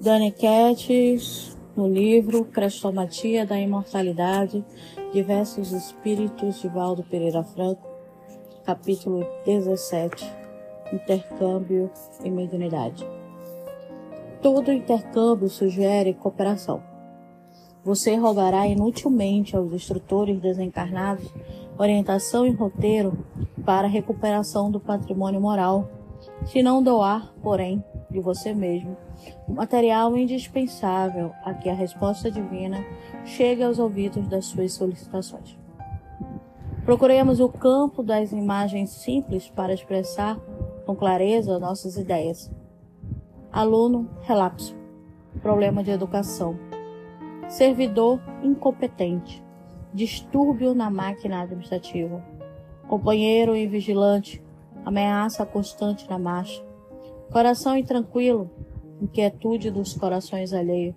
Dani Kettis, no livro Crestomatia da Imortalidade, Diversos Espíritos de Valdo Pereira Franco, capítulo 17, Intercâmbio e Mediunidade. Todo intercâmbio sugere cooperação. Você rogará inutilmente aos instrutores desencarnados orientação e roteiro para a recuperação do patrimônio moral, se não doar, porém, de você mesmo, o material indispensável a que a resposta divina chegue aos ouvidos das suas solicitações. Procuremos o campo das imagens simples para expressar com clareza nossas ideias. Aluno relapso, problema de educação, servidor incompetente, distúrbio na máquina administrativa, companheiro invigilante, ameaça constante na marcha, coração intranquilo, inquietude dos corações alheios.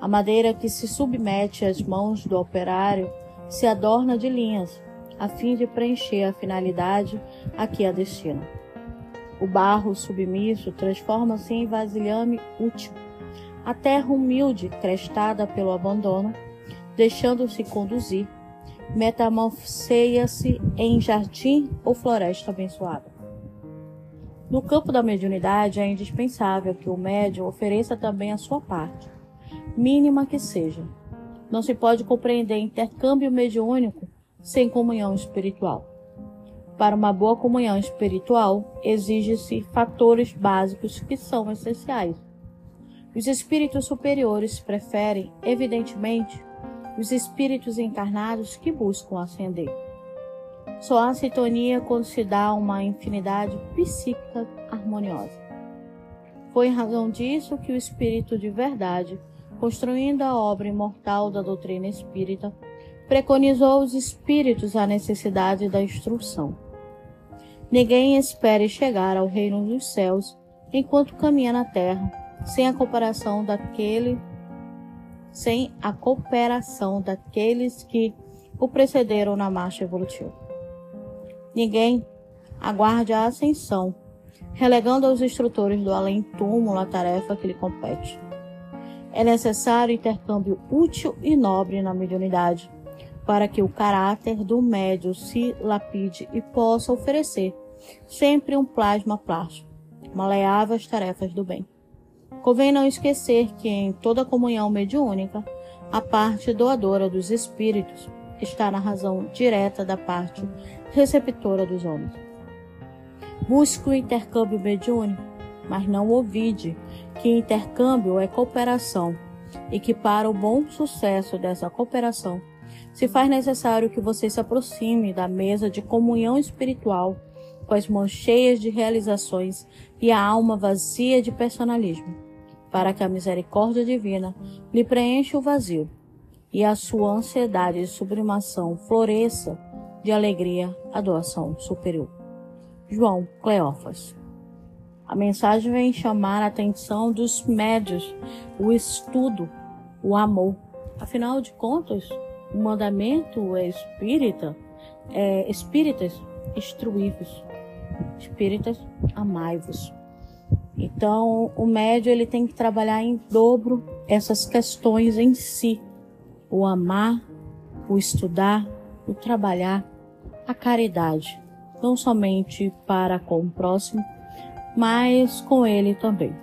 A madeira que se submete às mãos do operário se adorna de linhas, a fim de preencher a finalidade a que a destina. O barro submisso transforma-se em vasilhame útil. A terra humilde, crestada pelo abandono, deixando-se conduzir, metamorfoseia-se em jardim ou floresta abençoada. No campo da mediunidade é indispensável que o médium ofereça também a sua parte, mínima que seja. Não se pode compreender intercâmbio mediúnico sem comunhão espiritual. Para uma boa comunhão espiritual, exige-se fatores básicos que são essenciais. Os espíritos superiores preferem, evidentemente, os espíritos encarnados que buscam ascender. Só há sintonia quando se dá uma infinidade psíquica harmoniosa. Foi em razão disso que o espírito de verdade, construindo a obra imortal da doutrina espírita, preconizou aos espíritos a necessidade da instrução. Ninguém espere chegar ao reino dos céus enquanto caminha na terra, sem a cooperação daquele sem a cooperação daqueles que o precederam na marcha evolutiva. Ninguém aguarde a ascensão, relegando aos instrutores do além-túmulo a tarefa que lhe compete. É necessário intercâmbio útil e nobre na mediunidade, para que o caráter do médio se lapide e possa oferecer sempre um plasma plástico, maleável às tarefas do bem. Convém não esquecer que em toda comunhão mediúnica, a parte doadora dos espíritos está na razão direta da parte receptora dos homens. Busque o intercâmbio mediúnico, mas não ouvide que intercâmbio é cooperação e que para o bom sucesso dessa cooperação se faz necessário que você se aproxime da mesa de comunhão espiritual com as mãos cheias de realizações e a alma vazia de personalismo para que a misericórdia divina lhe preencha o vazio e a sua ansiedade de sublimação floresça de alegria a doação superior. João Cleófas. A mensagem vem chamar a atenção dos médios, o estudo, o amor. Afinal de contas, o mandamento é espírita, é espíritas, instruí-vos. Espíritas, amai-vos. Então, o médio ele tem que trabalhar em dobro essas questões em si: o amar, o estudar, o trabalhar, a caridade, não somente para com o próximo, mas com ele também.